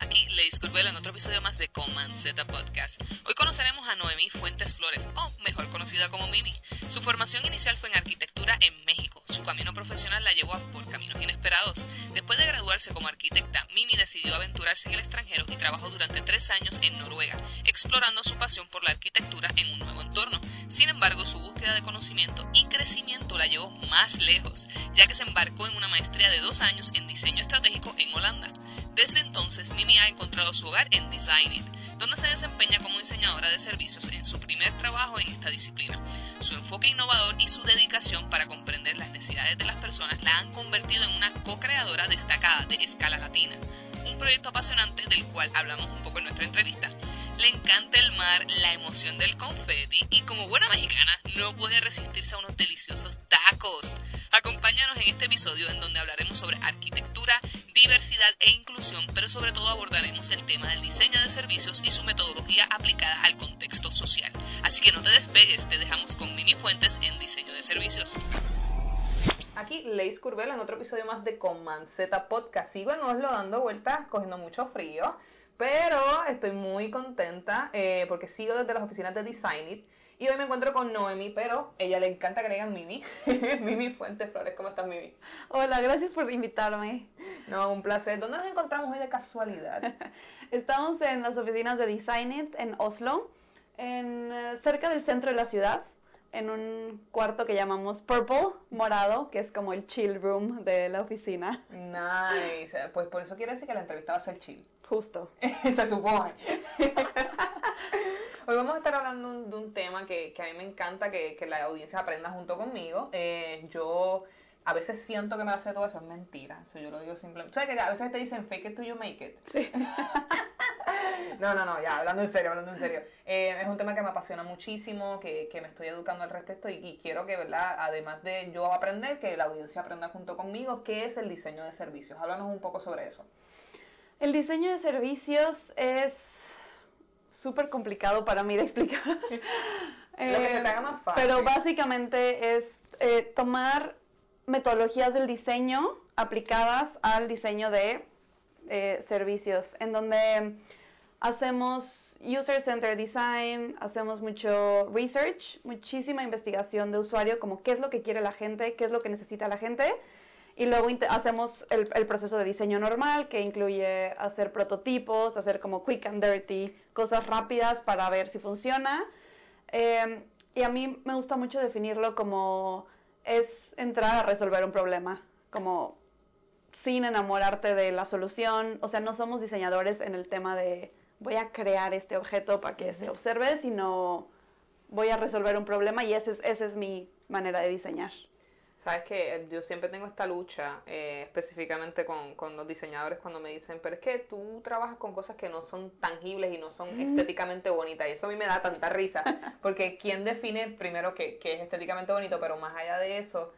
Aquí Leis Curvelo en otro episodio más de Command Z Podcast. Hoy conoceremos a Noemí Fuentes Flores, o mejor conocida como Mimi. Su formación inicial fue en arquitectura en México. Su camino profesional la llevó por caminos inesperados. Después de graduarse como arquitecta, Mimi decidió aventurarse en el extranjero y trabajó durante tres años en Noruega, explorando su pasión por la arquitectura en un nuevo entorno. Sin embargo, su búsqueda de conocimiento y crecimiento la llevó más lejos, ya que se embarcó en una maestría de dos años en diseño estratégico en Holanda. Desde entonces, Mimi ha encontrado su hogar en Design It, donde se desempeña como diseñadora de servicios en su primer trabajo en esta disciplina. Su enfoque innovador y su dedicación para comprender las necesidades de las personas la han convertido en una co-creadora destacada de escala latina, un proyecto apasionante del cual hablamos un poco en nuestra entrevista. Le encanta el mar, la emoción del confeti y como buena mexicana no puede resistirse a unos deliciosos tacos. Acompáñanos en este episodio en donde hablaremos sobre arquitectura, diversidad e inclusión, pero sobre todo abordaremos el tema del diseño de servicios y su metodología aplicada al contexto social. Así que no te despegues, te dejamos con Mini Fuentes en diseño de servicios. Aquí Leis Curvelo en otro episodio más de Command Z Podcast. Sigo en Oslo dando vueltas, cogiendo mucho frío. Pero estoy muy contenta eh, porque sigo desde las oficinas de Design It. Y hoy me encuentro con Noemi, pero ella le encanta que le digan Mimi. Mimi Fuentes Flores, ¿cómo estás, Mimi? Hola, gracias por invitarme. No, un placer. ¿Dónde nos encontramos hoy de casualidad? Estamos en las oficinas de Design It en Oslo, en, eh, cerca del centro de la ciudad, en un cuarto que llamamos Purple, morado, que es como el chill room de la oficina. Nice. Pues por eso quiere decir que la entrevista va a ser chill. Justo. Se supone. Hoy vamos a estar hablando de un tema que, a mí me encanta que, la audiencia aprenda junto conmigo. Eh, yo a veces siento que me hace todo eso, es mentira. Eso yo lo digo simplemente. ¿Sabes que a veces te dicen fake it till you make it? Sí. no, no, no, ya, hablando en serio, hablando en serio. Eh, es un tema que me apasiona muchísimo, que, me estoy educando al respecto y, y, quiero que, ¿verdad? Además de yo aprender, que la audiencia aprenda junto conmigo, ¿qué es el diseño de servicios? Háblanos un poco sobre eso. El diseño de servicios es súper complicado para mí de explicar. Lo que se te haga más fácil. Pero básicamente es eh, tomar metodologías del diseño aplicadas al diseño de eh, servicios, en donde hacemos user-centered design, hacemos mucho research, muchísima investigación de usuario, como qué es lo que quiere la gente, qué es lo que necesita la gente, y luego hacemos el, proceso de diseño normal, que incluye hacer prototipos, hacer como quick and dirty, cosas rápidas para ver si funciona. Em, y a mí me gusta mucho definirlo como es entrar a resolver un problema, como sin enamorarte de la solución. O sea, no somos diseñadores en el tema de voy a crear este objeto para que se observe, sino voy a resolver un problema y esa es, esa es mi manera de diseñar. Sabes que yo siempre tengo esta lucha, eh, específicamente con, con, los diseñadores, cuando me dicen, pero es que tú trabajas con cosas que no son tangibles y no son estéticamente bonitas. Y eso a mí me da tanta risa, porque ¿quién define primero que, es estéticamente bonito? Pero más allá de eso,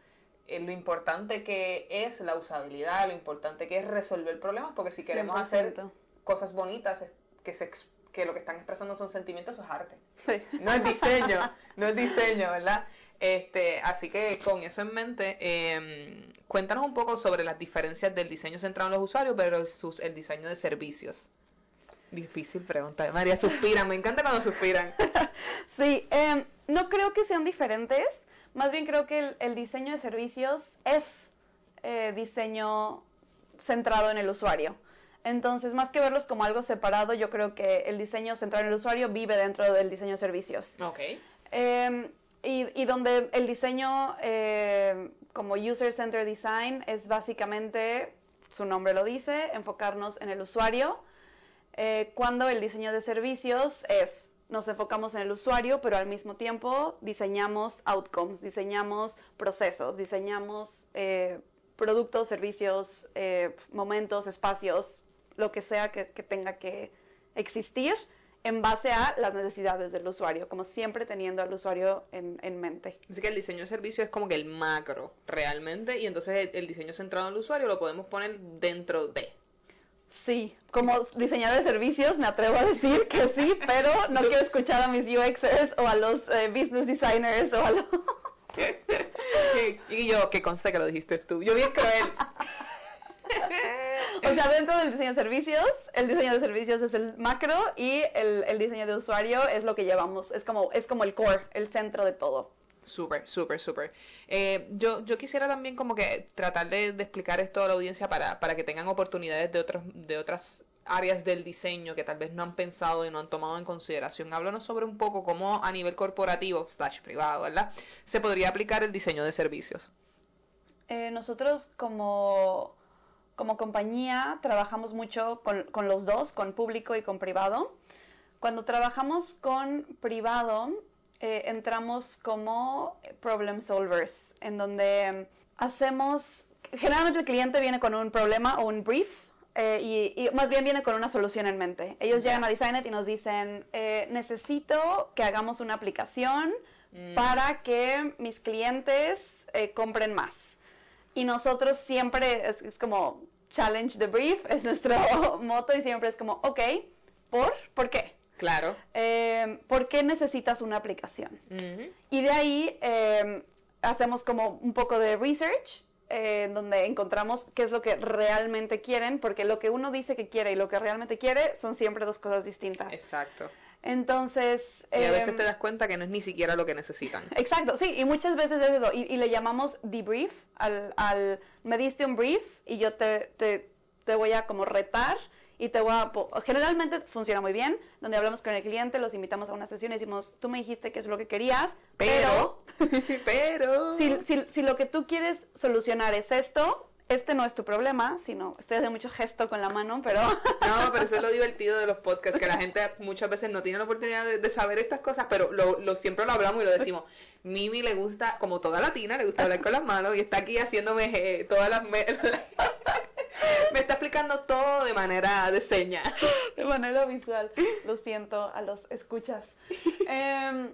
eh, lo importante que es la usabilidad, lo importante que es resolver problemas, porque si queremos hacer cosas bonitas, que, se, que lo que están expresando son sentimientos, eso es arte. No es diseño, no es diseño, ¿verdad? Este, así que con eso en mente, eh, cuéntanos un poco sobre las diferencias del diseño centrado en los usuarios versus el diseño de servicios. Difícil pregunta. María, suspiran. Me encanta cuando suspiran. sí, eh, no creo que sean diferentes. Más bien creo que el, diseño de servicios es eh, diseño centrado en el usuario. Entonces, más que verlos como algo separado, yo creo que el diseño centrado en el usuario vive dentro del diseño de servicios. Ok. Eh, y, donde el diseño eh, como User Center Design es básicamente, su nombre lo dice, enfocarnos en el usuario, eh, cuando el diseño de servicios es, nos enfocamos en el usuario, pero al mismo tiempo diseñamos outcomes, diseñamos procesos, diseñamos eh, productos, servicios, momentos, espacios, lo que sea que tenga que existir en base a las necesidades del usuario, como siempre teniendo al usuario en, en mente. Así que el diseño de servicio es como que el macro realmente y entonces el, el diseño centrado en el usuario lo podemos poner dentro de. Sí, como diseñador de servicios me atrevo a decir que sí, pero no quiero escuchar a mis UXers o a los eh, business designers o a los... y yo, que conste que lo dijiste tú. Yo bien cruel. o sea, dentro del diseño de servicios, el diseño de servicios es el macro y el, el diseño de usuario es lo que llevamos, es como, es como el core, el centro de todo. Súper, súper, súper. Eh, yo, yo quisiera también como que tratar de, de, explicar esto a la audiencia para, para que tengan oportunidades de, otros, de otras áreas del diseño que tal vez no han pensado y no han tomado en consideración. Háblanos sobre un poco cómo a nivel corporativo, slash privado, ¿verdad? Se podría aplicar el diseño de servicios. Eh, nosotros como, como compañía trabajamos mucho con, con los dos, con público y con privado. Cuando trabajamos con privado, eh, entramos como problem solvers, en donde hacemos, generalmente el cliente viene con un problema o un brief, eh, y, y, más bien viene con una solución en mente. Ellos yeah. llegan a Designet y nos dicen, eh, necesito que hagamos una aplicación mm. para que mis clientes eh, compren más. Y nosotros siempre, es, es, como challenge the brief, es nuestro moto y siempre es como, ok, ¿por? ¿Por qué? Claro. Eh, ¿Por qué necesitas una aplicación? Uh -huh. Y de ahí eh, hacemos como un poco de research, eh, donde encontramos qué es lo que realmente quieren, porque lo que uno dice que quiere y lo que realmente quiere son siempre dos cosas distintas. Exacto. Entonces... Y a veces te das cuenta que no es ni siquiera lo que necesitan. Exacto, sí, y muchas veces es eso, y, y le llamamos debrief, al, al, me diste un brief y yo te, te, te voy a como retar y te voy a... Generalmente funciona muy bien, donde hablamos con el cliente, los invitamos a una sesión y decimos, tú me dijiste que es lo que querías, pero... Pero... pero si, si, si, lo que tú quieres solucionar es esto, este no es tu problema, sino... Estoy haciendo mucho gesto con la mano, pero... No, pero eso es lo divertido de los podcasts, que la gente muchas veces no tiene la oportunidad de, de saber estas cosas, pero lo, lo, siempre lo hablamos y lo decimos. Mimi le gusta, como toda latina, le gusta hablar con las manos y está aquí haciéndome eh, todas las... Me me está explicando todo de manera de seña. De manera visual. Lo siento a los escuchas. Eh,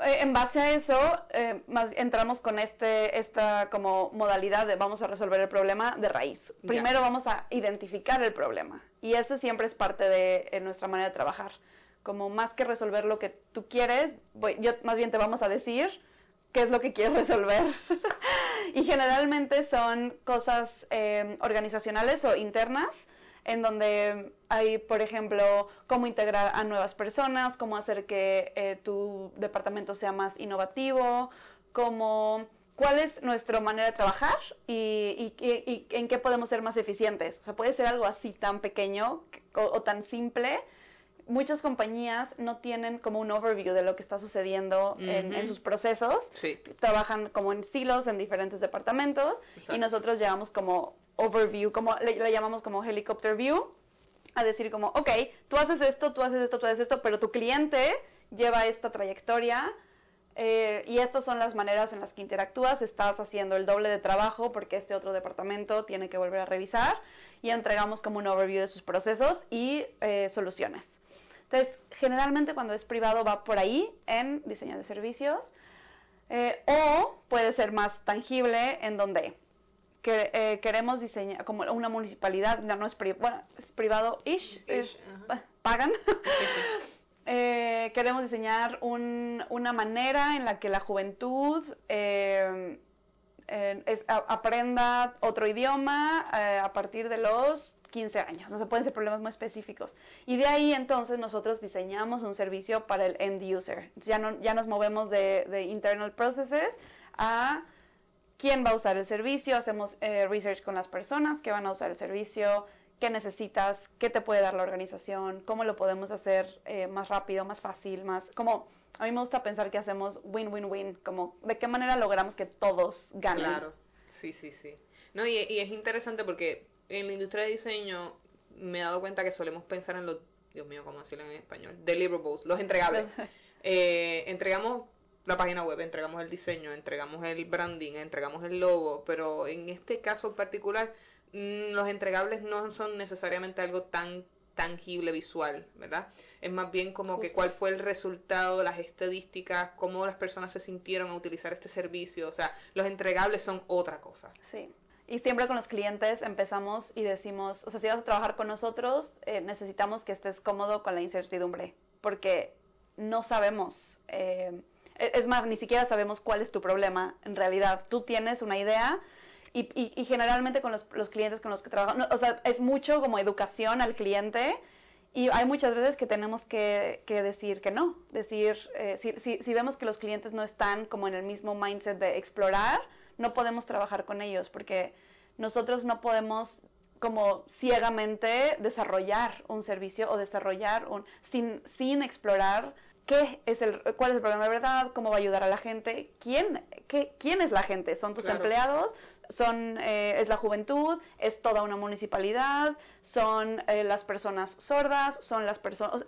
en base a eso, eh, más, entramos con este, esta como modalidad de vamos a resolver el problema de raíz. Primero vamos a identificar el problema. Y eso siempre es parte de, nuestra manera de trabajar. Como más que resolver lo que tú quieres, voy, yo más bien te vamos a decir qué es lo que quieres resolver. y generalmente son cosas eh, organizacionales o internas, en donde hay, por ejemplo, cómo integrar a nuevas personas, cómo hacer que eh, tu departamento sea más innovativo, cómo cuál es nuestra manera de trabajar y, y, y, y, en qué podemos ser más eficientes. O sea, puede ser algo así tan pequeño o, o tan simple muchas compañías no tienen como un overview de lo que está sucediendo uh -huh. en, en, sus procesos. Sí. Trabajan como en silos en diferentes departamentos Exacto. y nosotros llevamos como overview, como le, le, llamamos como helicopter view, a decir como, ok, tú haces esto, tú haces esto, tú haces esto, pero tu cliente lleva esta trayectoria. Eh, y estas son las maneras en las que interactúas, estás haciendo el doble de trabajo porque este otro departamento tiene que volver a revisar y entregamos como un overview de sus procesos y eh, soluciones. Entonces, generalmente cuando es privado va por ahí en diseño de servicios eh, o puede ser más tangible en donde que, eh, queremos diseñar como una municipalidad, no, no es, pri bueno, es privado-ish, pagan. eh, queremos diseñar un, una manera en la que la juventud eh, es, a, aprenda otro idioma eh, a partir de los 15 años, o sea, pueden ser problemas muy específicos. Y de ahí entonces nosotros diseñamos un servicio para el end user. Ya, no, ya nos movemos de, de internal processes a quién va a usar el servicio, hacemos eh, research con las personas que van a usar el servicio, qué necesitas, qué te puede dar la organización, cómo lo podemos hacer eh, más rápido, más fácil, más como a mí me gusta pensar que hacemos win-win-win, como de qué manera logramos que todos ganen. Claro, sí, sí, sí. No, y, y es interesante porque en la industria de diseño me he dado cuenta que solemos pensar en los, Dios mío, ¿cómo decirlo en español? Deliverables, los entregables. eh, entregamos la página web, entregamos el diseño, entregamos el branding, entregamos el logo, pero en este caso en particular mmm, los entregables no son necesariamente algo tan tangible, visual, ¿verdad? Es más bien como que cuál fue el resultado, las estadísticas, cómo las personas se sintieron a utilizar este servicio. O sea, los entregables son otra cosa. Sí. Y siempre con los clientes empezamos y decimos, o sea, si vas a trabajar con nosotros, eh, necesitamos que estés cómodo con la incertidumbre, porque no sabemos. Eh, es más, ni siquiera sabemos cuál es tu problema en realidad. Tú tienes una idea y, y, generalmente con los, los, clientes con los que trabajamos, o sea, es mucho como educación al cliente y hay muchas veces que tenemos que, que decir que no, decir, eh, si, si, si, vemos que los clientes no están como en el mismo mindset de explorar, no podemos trabajar con ellos porque nosotros no podemos como ciegamente desarrollar un servicio o desarrollar un sin, sin explorar qué es el, cuál es el problema de verdad, cómo va a ayudar a la gente, quién, qué, quién es la gente, son tus empleados, son, eh, es la juventud, es toda una municipalidad, son eh, las personas sordas, son las personas...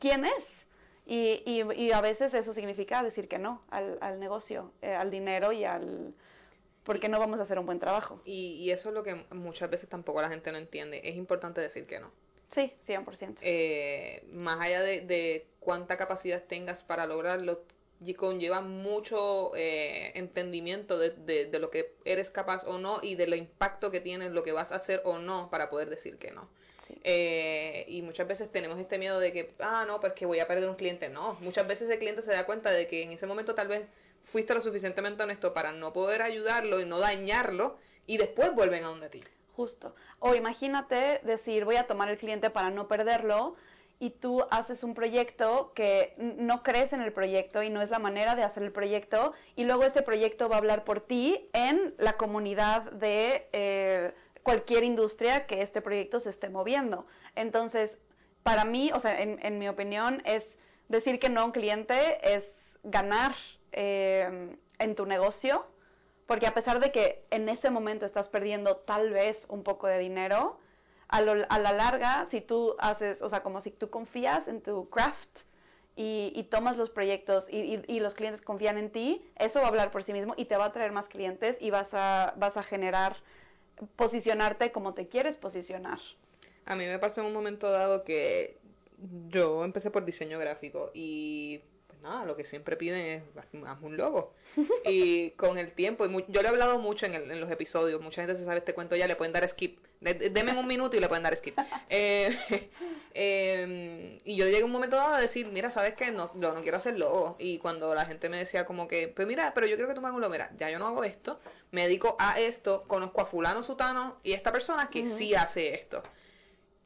¿Quién es? Y, y, a veces eso significa decir que no al, al negocio, eh, al dinero y al... porque no vamos a hacer un buen trabajo. Y, y eso es lo que muchas veces tampoco la gente no entiende. Es importante decir que no. Sí, 100%. Eh, más allá de, de, cuánta capacidad tengas para lograrlo, conlleva mucho eh, entendimiento de, de, lo que eres capaz o no y de lo impacto que tiene lo que vas a hacer o no para poder decir que no. Eh, y muchas veces tenemos este miedo de que, ah, no, pues que voy a perder un cliente. No, muchas veces el cliente se da cuenta de que en ese momento tal vez fuiste lo suficientemente honesto para no poder ayudarlo y no dañarlo y después vuelven a donde ti. O imagínate decir, voy a tomar el cliente para no perderlo, y tú haces un proyecto que no crees en el proyecto y no es la manera de hacer el proyecto y luego ese proyecto va a hablar por ti en la comunidad de eh, cualquier industria que este proyecto se esté moviendo. Entonces, para mí, o sea, en, mi opinión, es decir que no a un cliente es ganar eh, en tu negocio, porque a pesar de que en ese momento estás perdiendo tal vez un poco de dinero, a, la larga, si tú haces, o sea, como si tú confías en tu craft y, tomas los proyectos y, los clientes confían en ti, eso va a hablar por sí mismo y te va a traer más clientes y vas a, vas a generar, posicionarte como te quieres posicionar. A mí me pasó en un momento dado que yo empecé por diseño gráfico y nada, lo que siempre piden es haz un logo. Y con el tiempo, y yo le he hablado mucho en, en, los episodios, mucha gente se sabe este cuento ya, le pueden dar skip. Deme un minuto y le pueden dar skip. Eh, em, y yo llegué a un momento dado a decir, mira, ¿sabes qué? No, yo no quiero hacer logo. Y cuando la gente me decía como que, pues mira, pero yo creo que tú me hagas un logo. Mira, ya yo no hago esto, me dedico a esto, conozco a fulano, sutano y esta persona que sí hace esto.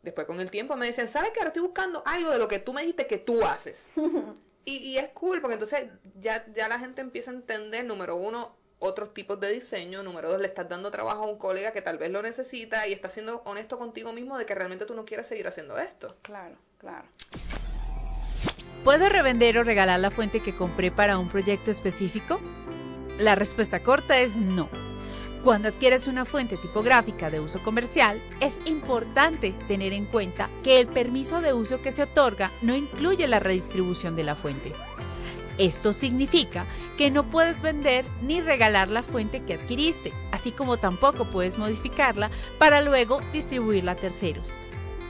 Después con el tiempo me dicen, ¿sabes qué? Ahora estoy buscando algo de lo que tú me dijiste que tú haces. Y, y, es cool porque entonces ya, ya la gente empieza a entender, número uno, otros tipos de diseño, número dos, le estás dando trabajo a un colega que tal vez lo necesita y estás siendo honesto contigo mismo de que realmente tú no quieres seguir haciendo esto. Claro, claro. ¿Puedo revender o regalar la fuente que compré para un proyecto específico? La respuesta corta es no. Cuando adquieres una fuente tipográfica de uso comercial, es importante tener en cuenta que el permiso de uso que se otorga no incluye la redistribución de la fuente. Esto significa que no puedes vender ni regalar la fuente que adquiriste, así como tampoco puedes modificarla para luego distribuirla a terceros.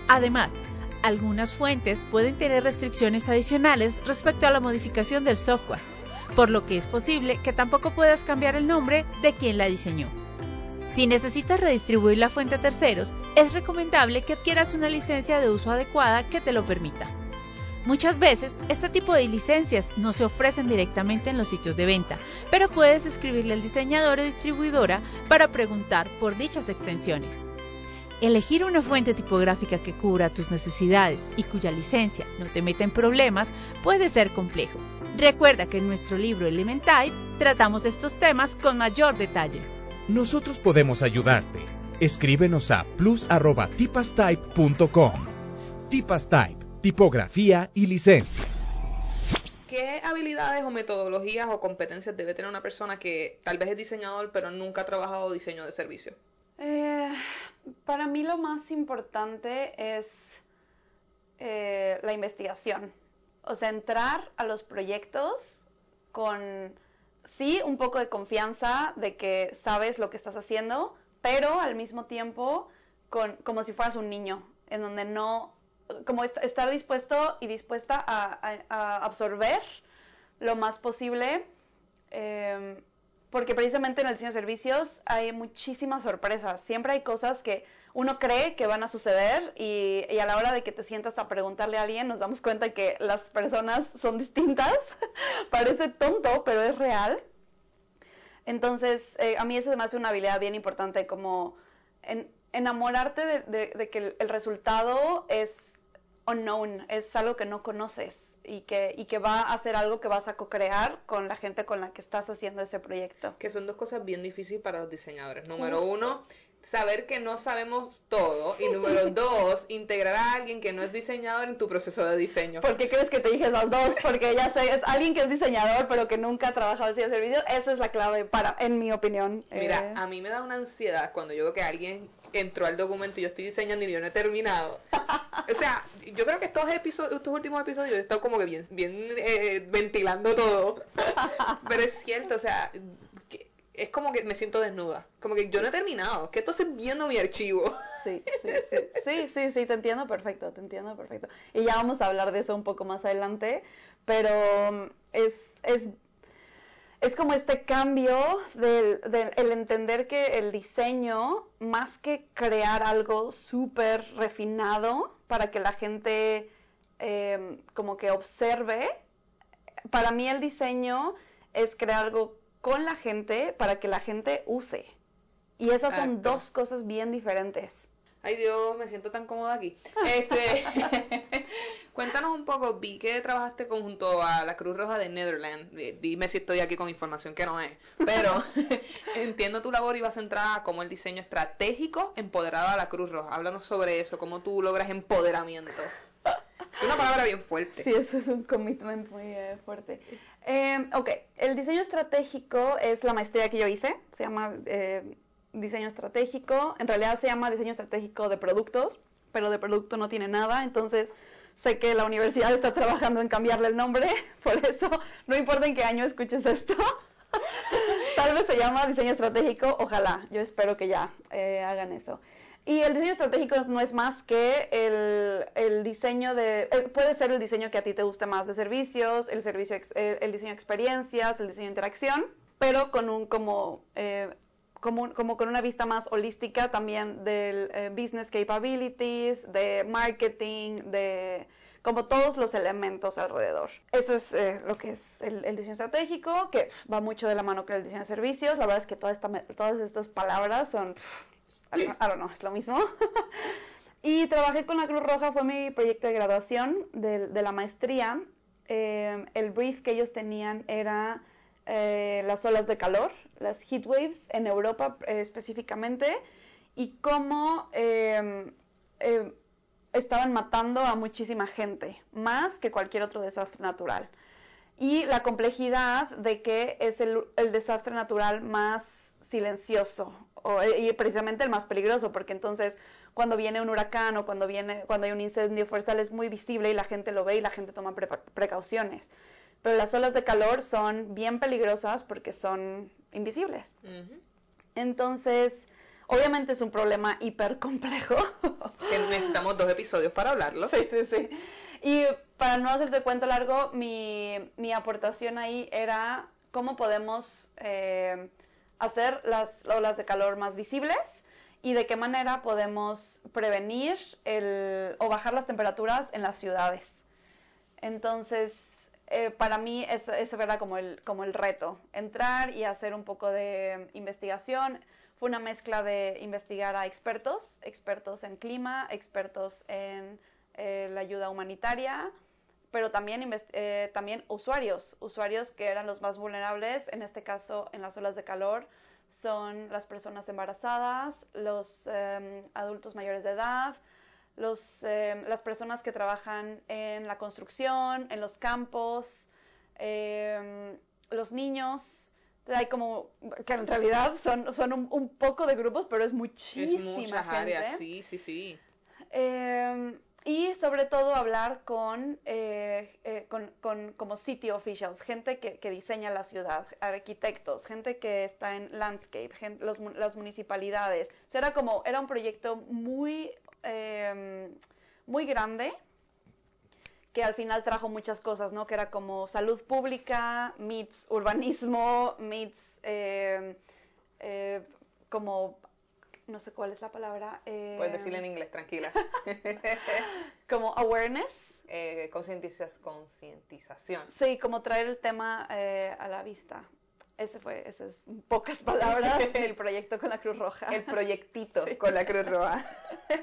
Además, algunas fuentes pueden tener restricciones adicionales respecto a la modificación del software, por lo que es posible que tampoco puedas cambiar el nombre de quien la diseñó. Si necesitas redistribuir la fuente a terceros, es recomendable que adquieras una licencia de uso adecuada que te lo permita. Muchas veces, este tipo de licencias no se ofrecen directamente en los sitios de venta, pero puedes escribirle al diseñador o distribuidora para preguntar por dichas extensiones. Elegir una fuente tipográfica que cubra tus necesidades y cuya licencia no te meta en problemas puede ser complejo. Recuerda que en nuestro libro Elementype tratamos estos temas con mayor detalle. Nosotros podemos ayudarte. Escríbenos a plus@tipastype.com. Tipastype, tipografía y licencia. ¿Qué habilidades o metodologías o competencias debe tener una persona que tal vez es diseñador pero nunca ha trabajado diseño de servicio? Eh, para mí lo más importante es eh, la investigación. O sea, entrar a los proyectos con sí un poco de confianza de que sabes lo que estás haciendo, pero al mismo tiempo como si fueras un niño, en donde no, como est- estar dispuesto y dispuesta a, absorber lo más posible, eh, porque precisamente en el diseño de servicios hay muchísimas sorpresas. Siempre hay cosas que uno cree que van a suceder y, y a la hora de que te sientas a preguntarle a alguien nos damos cuenta que las personas son distintas. Parece tonto, pero es real. Entonces, eh, a mí eso se me hace una habilidad bien importante, como en- enamorarte de, de- de que el, el resultado es unknown, es algo que no conoces y que, y que va a ser algo que vas a co-crear con la gente con la que estás haciendo ese proyecto. Que son dos cosas bien difíciles para los diseñadores. Número Justo. uno, saber que no sabemos todo. Y número dos, integrar a alguien que no es diseñador en tu proceso de diseño. ¿Por qué crees que te dije las dos? Porque ya sé, es alguien que es diseñador pero que nunca ha trabajado en servicios. Esa es la clave para, en mi opinión. Mira, Eh, a mí me da una ansiedad cuando yo veo que alguien entró al documento y yo estoy diseñando y yo no he terminado. O sea, yo creo que estos episodios, estos últimos episodios he estado como que bien, bien eh, ventilando todo. Pero es cierto, o sea, es como que me siento desnuda. Como que yo no he terminado. Que estoy viendo mi archivo. Sí, sí, sí, sí, sí, sí, te entiendo perfecto, te entiendo perfecto. Y ya vamos a hablar de eso un poco más adelante, pero mm, es, es, es como este cambio del, el entender que el diseño, más que crear algo súper refinado para que la gente eh, como que observe, para mí el diseño es crear algo con la gente para que la gente use. Y esas son dos cosas bien diferentes. Ay Dios, me siento tan cómoda aquí. Este, cuéntanos un poco, vi que trabajaste conjunto a la Cruz Roja de Netherlands. Di- Dime si estoy aquí con información que no es. Pero entiendo tu labor iba centrada como el diseño estratégico empoderado a la Cruz Roja. Háblanos sobre eso, cómo tú logras empoderamiento. Es una palabra bien fuerte. Sí, eso es un commitment muy eh, fuerte. Eh, ok, el diseño estratégico es la maestría que yo hice, se llama eh, diseño estratégico, en realidad se llama diseño estratégico de productos, pero de producto no tiene nada, entonces sé que la universidad está trabajando en cambiarle el nombre, por eso no importa en qué año escuches esto. Tal vez se llama diseño estratégico, ojalá, yo espero que ya eh, hagan eso. Y el diseño estratégico no es más que el, el diseño de, eh, puede ser el diseño que a ti te guste más de servicios, el, servicio, eh, el diseño de experiencias, el diseño de interacción, pero con un como, eh, como, como con una vista más holística también del eh, business capabilities, de marketing, de como todos los elementos alrededor. Eso es lo que es el, diseño estratégico, que va mucho de la mano con el diseño de servicios. La verdad es que toda esta todas estas palabras son I don't, know, es lo mismo. y trabajé con la Cruz Roja, fue mi proyecto de graduación de, de la maestría. Eh, el brief que ellos tenían era eh, las olas de calor, las heat waves en Europa eh, específicamente, y cómo eh, eh, estaban matando a muchísima gente, más que cualquier otro desastre natural. Y la complejidad de que es el, el desastre natural más silencioso o- y precisamente el más peligroso, porque entonces cuando viene un huracán o cuando, viene, cuando hay un incendio forestal es muy visible y la gente lo ve y la gente toma prepa- precauciones. Pero las olas de calor son bien peligrosas porque son invisibles. Ujú. Entonces, obviamente es un problema hiper complejo. Que necesitamos dos episodios para hablarlo. Sí, sí, sí. Y para no hacerte cuento largo, mi, mi aportación ahí era cómo podemos eh, hacer las olas de calor más visibles y de qué manera podemos prevenir el, o bajar las temperaturas en las ciudades. Entonces, eh, para mí eso, eso era como el, como el reto, entrar y hacer un poco de investigación. Fue una mezcla de investigar a expertos, expertos en clima, expertos en eh, la ayuda humanitaria, pero también, eh, también usuarios, usuarios que eran los más vulnerables, en este caso en las olas de calor, son las personas embarazadas, los eh, adultos mayores de edad, los, eh, las personas que trabajan en la construcción, en los campos, eh, los niños. Hay como, que en realidad son, son un, un poco de grupos, pero es Es muchísima muchas gente. áreas, sí, sí, sí. Eh, y sobre todo hablar con, eh, eh, con, con- como city officials, gente que, diseña la ciudad, arquitectos, gente que está en landscape, los las municipalidades. Era como, era un proyecto muy, eh, muy grande que al final trajo muchas cosas, ¿no? Que era como salud pública, meets urbanismo, meets eh, eh, como, no sé cuál es la palabra. eh, Puedes decirlo en inglés, tranquila. Como awareness. Eh, concientización. Sí, como traer el tema eh, a la vista. Ese fue, esas es en pocas palabras, el proyecto con la Cruz Roja. El proyectito con la Cruz Roja.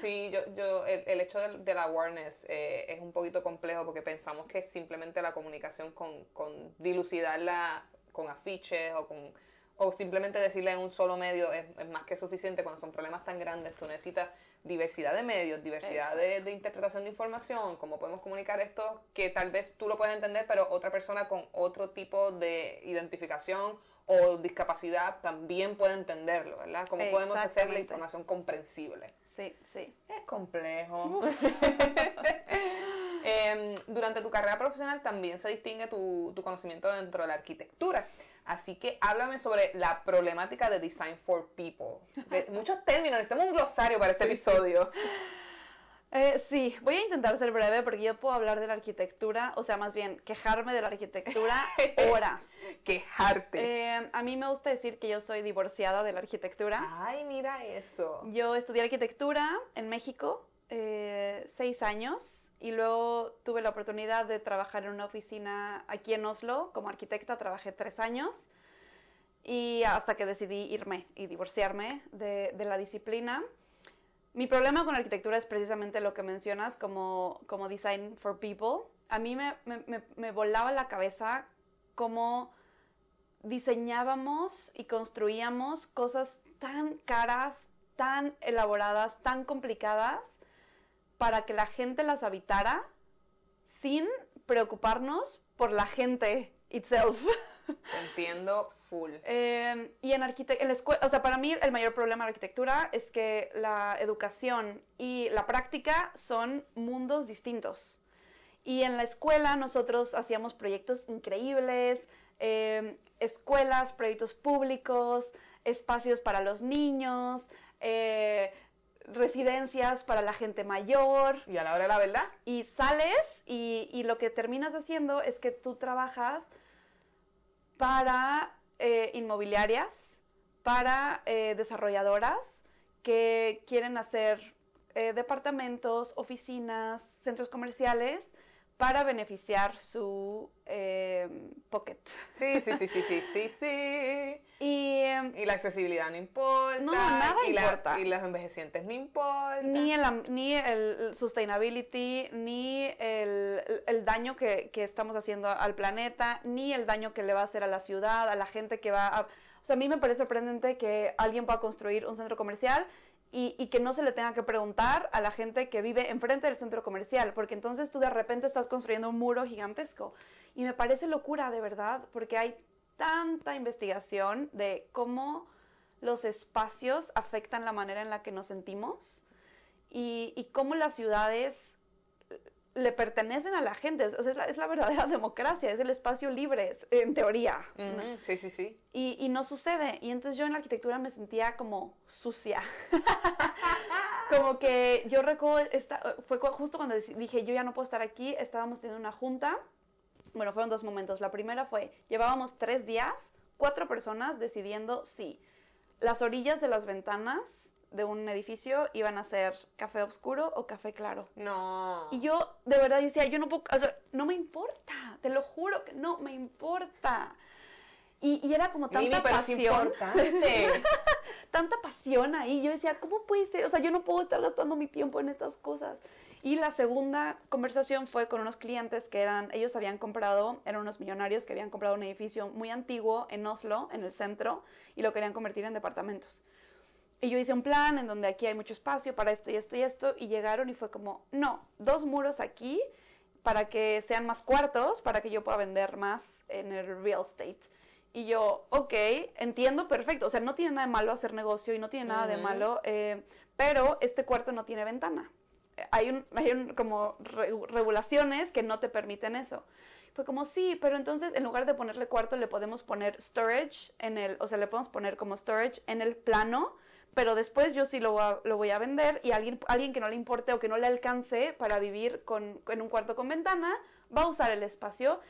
Sí, yo, yo el, el hecho del, del awareness eh, es un poquito complejo porque pensamos que simplemente la comunicación con, con dilucidarla con afiches o con o simplemente decirla en un solo medio es, es más que suficiente cuando son problemas tan grandes. Tú necesitas diversidad de medios, diversidad de, de interpretación de información, cómo podemos comunicar esto que tal vez tú lo puedes entender, pero otra persona con otro tipo de identificación o discapacidad también puede entenderlo, ¿verdad? ¿Cómo podemos hacer la información comprensible? Sí, sí. Es complejo. Em, durante tu carrera profesional también se distingue tu, tu conocimiento dentro de la arquitectura. Así que háblame sobre la problemática de Design for People. De muchos términos, necesitamos un glosario para este episodio. Eh, sí, voy a intentar ser breve porque yo puedo hablar de la arquitectura, o sea, más bien quejarme de la arquitectura horas. Quejarte. Eh, a mí me gusta decir que yo soy divorciada de la arquitectura. Ay, mira eso. Yo estudié arquitectura en México, eh, seis años, y luego tuve la oportunidad de trabajar en una oficina aquí en Oslo como arquitecta, trabajé tres años, y hasta que decidí irme y divorciarme de, de la disciplina. Mi problema con la arquitectura es precisamente lo que mencionas como, como design for people. A mí me, me- me- volaba la cabeza cómo diseñábamos y construíamos cosas tan caras, tan elaboradas, tan complicadas, para que la gente las habitara sin preocuparnos por la gente itself. Entiendo full. Eh, y en arquitectura, o sea, para mí el mayor problema de la arquitectura es que la educación y la práctica son mundos distintos. Y en la escuela nosotros hacíamos proyectos increíbles, eh, escuelas, proyectos públicos, espacios para los niños, eh, residencias para la gente mayor, Y a la hora de la verdad, y sales y, y lo que terminas haciendo es que tú trabajas para eh, inmobiliarias, para eh, desarrolladoras que quieren hacer eh, departamentos, oficinas, centros comerciales para beneficiar su eh, pocket. sí, sí, sí, sí, sí, sí, sí. Y Y la accesibilidad no importa. No, nada y la- importa. y los envejecientes no importan. ni el, ni el sustainability, ni el, el daño que, que estamos haciendo al planeta, ni el daño que le va a hacer a la ciudad, a la gente que va a... O sea, a mí me parece sorprendente que alguien pueda construir un centro comercial y, que no se le tenga que preguntar a la gente que vive enfrente del centro comercial, porque entonces tú de repente estás construyendo un muro gigantesco. Y me parece locura, de verdad, porque hay tanta investigación de cómo los espacios afectan la manera en la que nos sentimos y cómo las ciudades le pertenecen a la gente. O sea, es la, es la verdadera democracia, es el espacio libre, en teoría. Sí, sí, sí. Y, y no sucede. Y entonces yo en la arquitectura me sentía como sucia. como que yo recuerdo, esta- fue justo cuando dije, yo ya no puedo estar aquí, estábamos teniendo una junta. Bueno, fueron dos momentos. La primera fue, llevábamos tres días, cuatro personas decidiendo si las orillas de las ventanas de un edificio iban a ser café oscuro o café claro. No. Y yo, de verdad, yo decía, yo no puedo, o sea, no me importa, te lo juro que no me importa. Y, y era como tanta Mimi, pasión, tanta pasión ahí. Yo decía, ¿cómo puede ser? O sea, yo no puedo estar gastando mi tiempo en estas cosas. Y la segunda conversación fue con unos clientes que eran, ellos habían comprado, eran unos millonarios que habían comprado un edificio muy antiguo en Oslo, en el centro, y lo querían convertir en departamentos. Y yo hice un plan en donde aquí hay mucho espacio para esto y esto y esto, y llegaron y fue como, no, dos muros aquí para que sean más cuartos, para que yo pueda vender más en el real estate. Y yo, ok, entiendo perfecto, o sea, no tiene nada de malo hacer negocio y no tiene nada de Ujú. malo, eh, pero este cuarto no tiene ventana. Hay, un, hay un, como re- regulaciones que no te permiten eso. Fue como, sí, pero entonces en lugar de ponerle cuarto le podemos poner storage en el, o sea, le podemos poner como storage en el plano pero después yo sí lo voy a, lo voy a vender y alguien, alguien que no le importe o que no le alcance para vivir con, en un cuarto con ventana va a usar el espacio.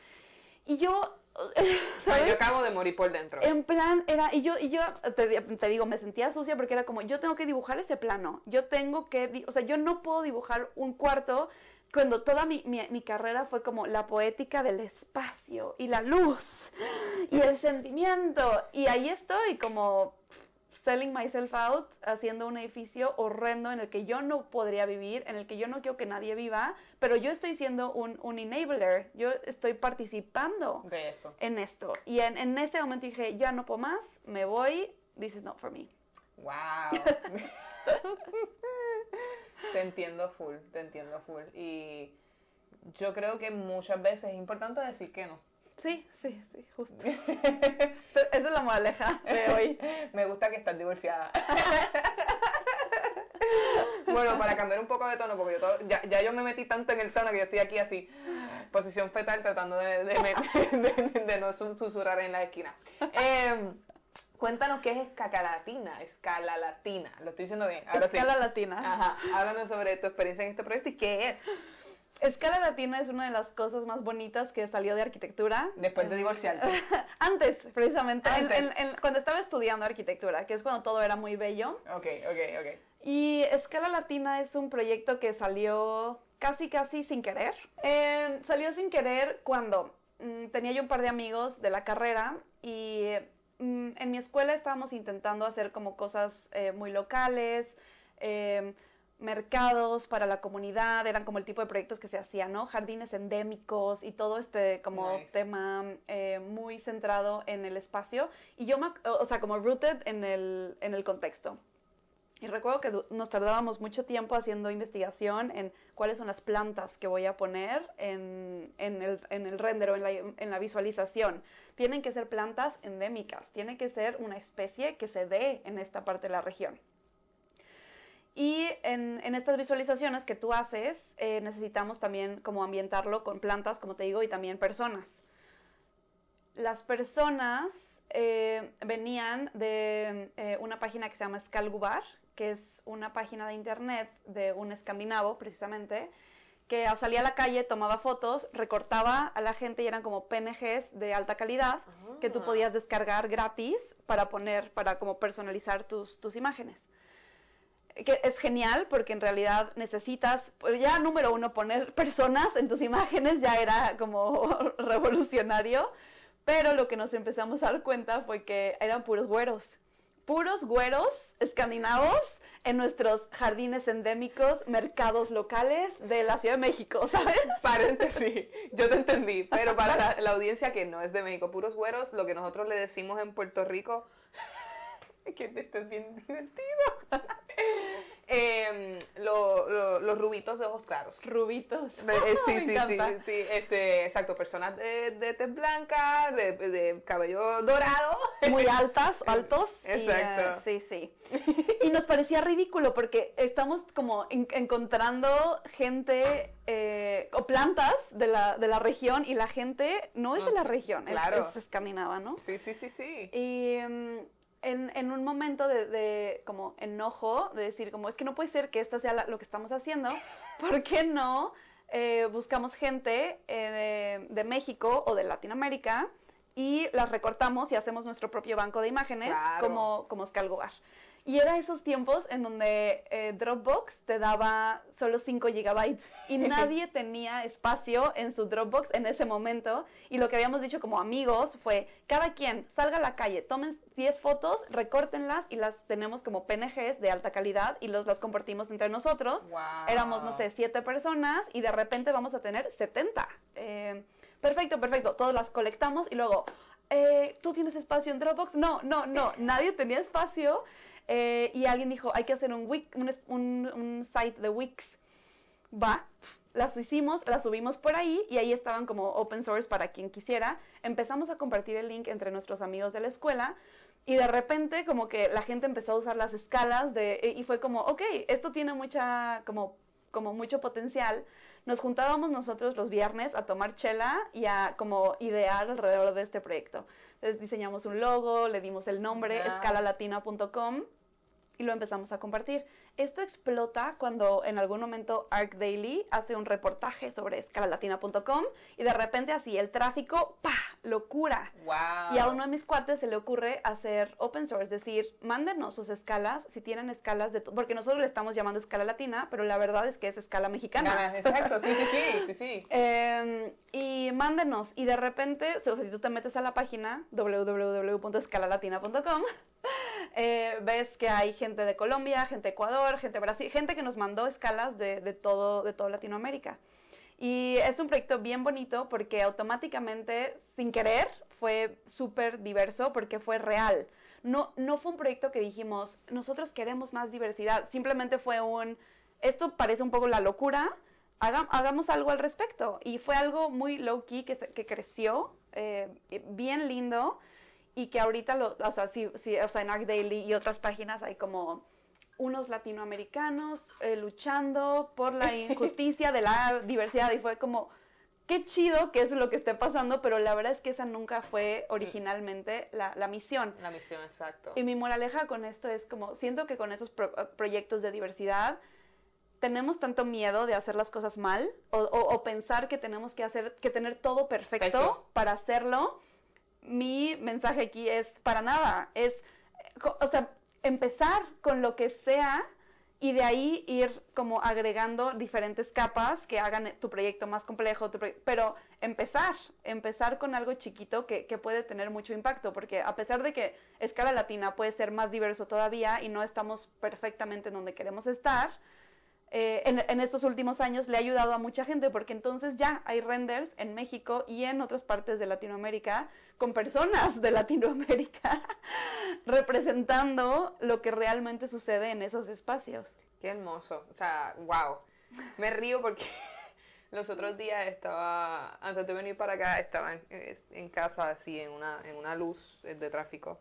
Y yo, ¿sabes? yo acabo de morir por dentro. En plan, era, y yo, y yo te, te, digo, me sentía sucia porque era como, yo tengo que dibujar ese plano, yo tengo que, o sea, yo no puedo dibujar un cuarto cuando toda mi, mi, mi, carrera fue como la poética del espacio y la luz y el sentimiento. Y ahí estoy como selling myself out, haciendo un edificio horrendo en el que yo no podría vivir, en el que yo no quiero que nadie viva, pero yo estoy siendo un, un enabler, yo estoy participando de eso. en esto. Y en, en ese momento dije, ya no puedo más, me voy, this is not for me. Wow. te entiendo full, te entiendo full. Y yo creo que muchas veces es importante decir que no. Sí, sí, sí, justo. Esa es la moraleja de hoy. Me gusta que estás divorciada. bueno, para cambiar un poco de tono, porque yo ya, ya, yo me metí tanto en el tono que yo estoy aquí así, posición fetal, tratando de, de, no susurrar en la esquina. Eh, cuéntanos qué es escala latina, escala latina. Lo estoy diciendo bien. Ahora escala latina. Ajá. Háblanos sobre tu experiencia en este proyecto y qué es. Escala Latina es una de las cosas más bonitas que salió de arquitectura. Después de divorciarte. Antes, precisamente. cuando estaba estudiando arquitectura, que es cuando todo era muy bello. Ok, ok, ok. Y Escala Latina es un proyecto que salió casi, casi sin querer. salió sin querer cuando mm, tenía yo un par de amigos de la carrera y mm, en mi escuela estábamos intentando hacer como cosas eh, muy locales. Eh, mercados para la comunidad, eran como el tipo de proyectos que se hacían, ¿no? Jardines endémicos y todo este como tema eh, muy centrado en el espacio y yo, o sea, como rooted en el, en el contexto. Y recuerdo que nos tardábamos mucho tiempo haciendo investigación en cuáles son las plantas que voy a poner en, en, el, en el render o en la, en la visualización. Tienen que ser plantas endémicas, tiene que ser una especie que se dé en esta parte de la región. Y en, estas visualizaciones que tú haces, eh, necesitamos también como ambientarlo con plantas, como te digo, y también personas. Las personas eh, venían de eh, una página que se llama Skalgubar, que es una página de internet de un escandinavo, precisamente, que salía a la calle, tomaba fotos, recortaba a la gente y eran como PNGs de alta calidad que tú ah. podías descargar gratis para poner, para como personalizar tus, tus imágenes que es genial porque en realidad necesitas, pues ya número uno, poner personas en tus imágenes ya era como revolucionario, pero lo que nos empezamos a dar cuenta fue que eran puros güeros, puros güeros escandinavos en nuestros jardines endémicos, mercados locales de la Ciudad de México, ¿sabes? Paréntesis, yo te entendí, pero para la, la audiencia que no es de México, puros güeros, lo que nosotros le decimos en Puerto Rico que esto es bien divertido. Eh, los rubitos de ojos claros. Rubitos. Eh, sí, sí, sí, sí, este, exacto, personas de, de tez blanca, de, de, cabello dorado. Muy altas, altos. Exacto. sí, sí. Y nos parecía ridículo porque estamos como encontrando gente eh, o plantas de la, de la región y la gente no es de la región, claro. es, escandinava, ¿no? Sí, sí, sí, sí. Y... Mm, en, en, un momento de, de, como enojo, de decir como es que no puede ser que esto sea lo que estamos haciendo, ¿por qué no eh, buscamos gente eh, de México o de Latinoamérica y las recortamos y hacemos nuestro propio banco de imágenes como, como Scalgobar? Y era esos tiempos en donde eh, Dropbox te daba solo 5 gigabytes y nadie tenía espacio en su Dropbox en ese momento. Y lo que habíamos dicho como amigos fue, cada quien salga a la calle, tomen 10 fotos, recórtenlas y las tenemos como PNGs de alta calidad y los las compartimos entre nosotros. Éramos, no sé, 7 personas y de repente vamos a tener 70. Eh, perfecto, perfecto. Todos las colectamos y luego... Eh, ¿Tú tienes espacio en Dropbox? No, no, no, nadie tenía espacio. Eh, y alguien dijo, hay que hacer un, site de Wix. Va, las hicimos, las subimos por ahí y ahí estaban como open source para quien quisiera. Empezamos a compartir el link entre nuestros amigos de la escuela y de repente como que la gente empezó a usar las escalas de, y fue como, ok, esto tiene mucho potencial. Nos juntábamos nosotros los viernes a tomar chela y a como idear alrededor de este proyecto. Entonces diseñamos un logo, le dimos el nombre, escalalatina.com. y lo empezamos a compartir. Esto explota cuando en algún momento Arc Daily hace un reportaje sobre escalalatina.com y de repente así el tráfico, ¡pa! Locura. Wow. Y a uno de mis cuates se le ocurre hacer open source, es decir, mándenos sus escalas, si tienen escalas de... Porque nosotros le estamos llamando escala latina, pero la verdad es que es escala mexicana. Ganas, Exacto, sí, sí, sí, sí, sí. Eh, y mándenos. Y de repente, o sea, si tú te metes a la página www.escalalatina.com, eh, ves que hay gente de Colombia, gente de Ecuador, gente de Brasil, gente que nos mandó escalas de, de todo, de toda Latinoamérica. Y es un proyecto bien bonito porque automáticamente, sin querer, fue súper diverso porque fue real. No, no fue un proyecto que dijimos, nosotros queremos más diversidad. Simplemente fue un, esto parece un poco la locura, haga- hagamos algo al respecto. Y fue algo muy low key que, se- que creció, eh, bien lindo, y que ahorita, lo, o, sea, sí, sí, o sea, en Arc Daily y otras páginas hay como unos latinoamericanos eh, luchando por la injusticia de la diversidad. Y fue como, qué chido que eso es lo que esté pasando, pero la verdad es que esa nunca fue originalmente la, la misión. La misión, exacto. Y mi moraleja con esto es como, siento que con esos pro- eh, proyectos de diversidad tenemos tanto miedo de hacer las cosas mal o, o- o pensar que tenemos que hacer, que tener todo perfecto Perfecto. para hacerlo. Mi mensaje aquí es para nada, es, o sea, empezar con lo que sea y de ahí ir como agregando diferentes capas que hagan tu proyecto más complejo, tu pero empezar, empezar con algo chiquito que, que puede tener mucho impacto, porque a pesar de que escala latina puede ser más diverso todavía y no estamos perfectamente en donde queremos estar, eh, en, estos últimos años le ha ayudado a mucha gente porque entonces ya hay renders en México y en otras partes de Latinoamérica con personas de Latinoamérica representando lo que realmente sucede en esos espacios. Qué hermoso. O sea, wow. Me río porque los otros días estaba, antes de venir para acá, estaba en, en casa así en una, en una luz de tráfico.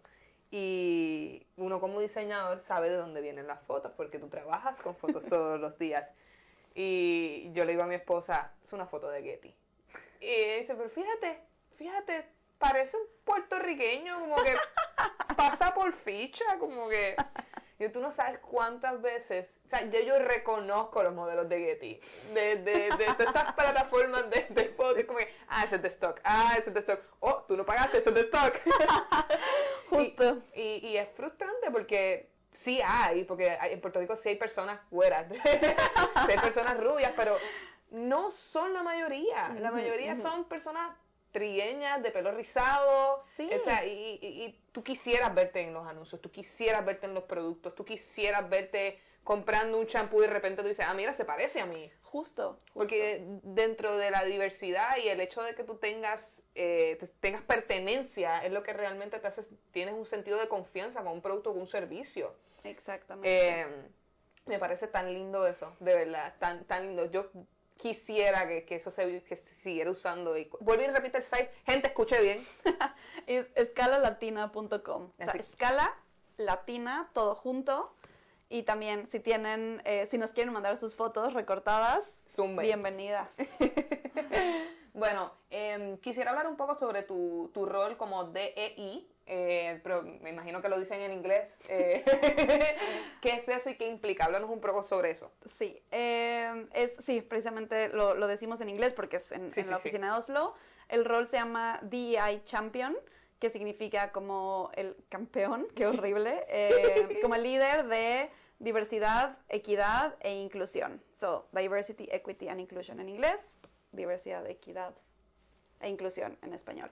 Y uno como diseñador sabe de dónde vienen las fotos, porque tú trabajas con fotos todos los días. Y yo le digo a mi esposa, es una foto de Getty. Y ella dice, pero fíjate, fíjate, parece un puertorriqueño, como que pasa por ficha, como que... Y tú no sabes cuántas veces, o sea, yo, yo reconozco los modelos de Getty, de, de, de, de estas plataformas de, de fotos, como que, ah, ese es de stock, ah, ese es de stock, oh, tú no pagaste, ese es de stock. Justo. Y, y, y es frustrante porque sí hay, porque hay- en Puerto Rico sí hay personas güeras, hay personas rubias, pero no son la mayoría. La mayoría son personas trigueñas, de pelo rizado. Sí. O sea, y, y- y tú quisieras verte en los anuncios, tú quisieras verte en los productos, tú quisieras verte comprando un champú y de repente tú dices, ah, mira, se parece a mí. Justo. Porque dentro de la diversidad y el hecho de que tú tengas, eh, te- tengas pertenencia es lo que realmente te hace, tienes un sentido de confianza con un producto o un servicio. Exactamente. Eh, me parece tan lindo eso, de verdad, tan, tan lindo. Yo quisiera que, que eso se, que se siguiera usando. Y, vuelve y repite el site. Gente, escuche bien. es escalalatina.com. O sea, escala latina, todo junto. Y también si tienen, eh, si nos quieren mandar sus fotos recortadas, Zumba. bienvenidas. Bueno, em, quisiera hablar un poco sobre tu, tu rol como DEI, eh, pero me imagino que lo dicen en inglés. eh, ¿Qué es eso y qué implica? Háblanos un poco sobre eso. Sí, eh, es, sí, precisamente lo, lo decimos en inglés porque es en, Sí, en sí, la sí. oficina de Oslo. El rol se llama DEI Champion, que significa como el campeón, qué horrible, como el líder de diversidad, equidad e inclusión. So, diversity, equity and inclusion en inglés, diversidad, equidad e inclusión en español.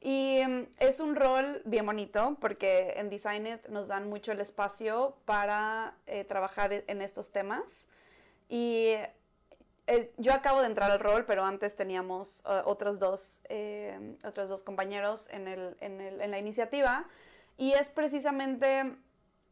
Y mm, es un rol bien bonito porque en Designit nos dan mucho el espacio para eh, trabajar en estos temas. Y eh, yo acabo de entrar al rol, pero antes teníamos eh, otros, dos, eh, otros dos compañeros en, el, en, el- en la iniciativa. Y es precisamente,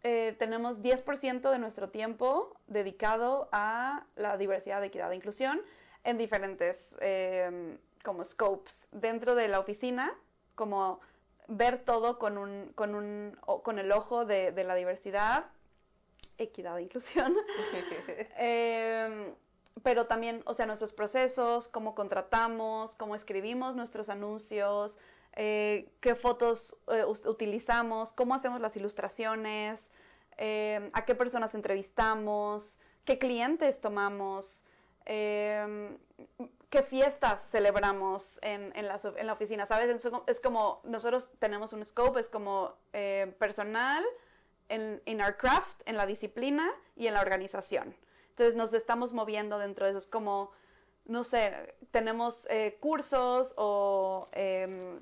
eh, tenemos 10% de nuestro tiempo dedicado a la diversidad, equidad e inclusión en diferentes eh, como scopes dentro de la oficina, como ver todo con, un, con, un, con el ojo de, de la diversidad, equidad e inclusión. Eh, pero también, o sea, nuestros procesos, cómo contratamos, cómo escribimos nuestros anuncios, eh, qué fotos eh, utilizamos, cómo hacemos las ilustraciones, eh, a qué personas entrevistamos, qué clientes tomamos, eh, qué fiestas celebramos en, en, la, en la oficina, ¿sabes? Es como- nosotros tenemos un scope, es como eh, personal, en in our craft, en la disciplina y en la organización. Entonces nos estamos moviendo dentro de eso. Es como, no sé, tenemos eh, cursos o em,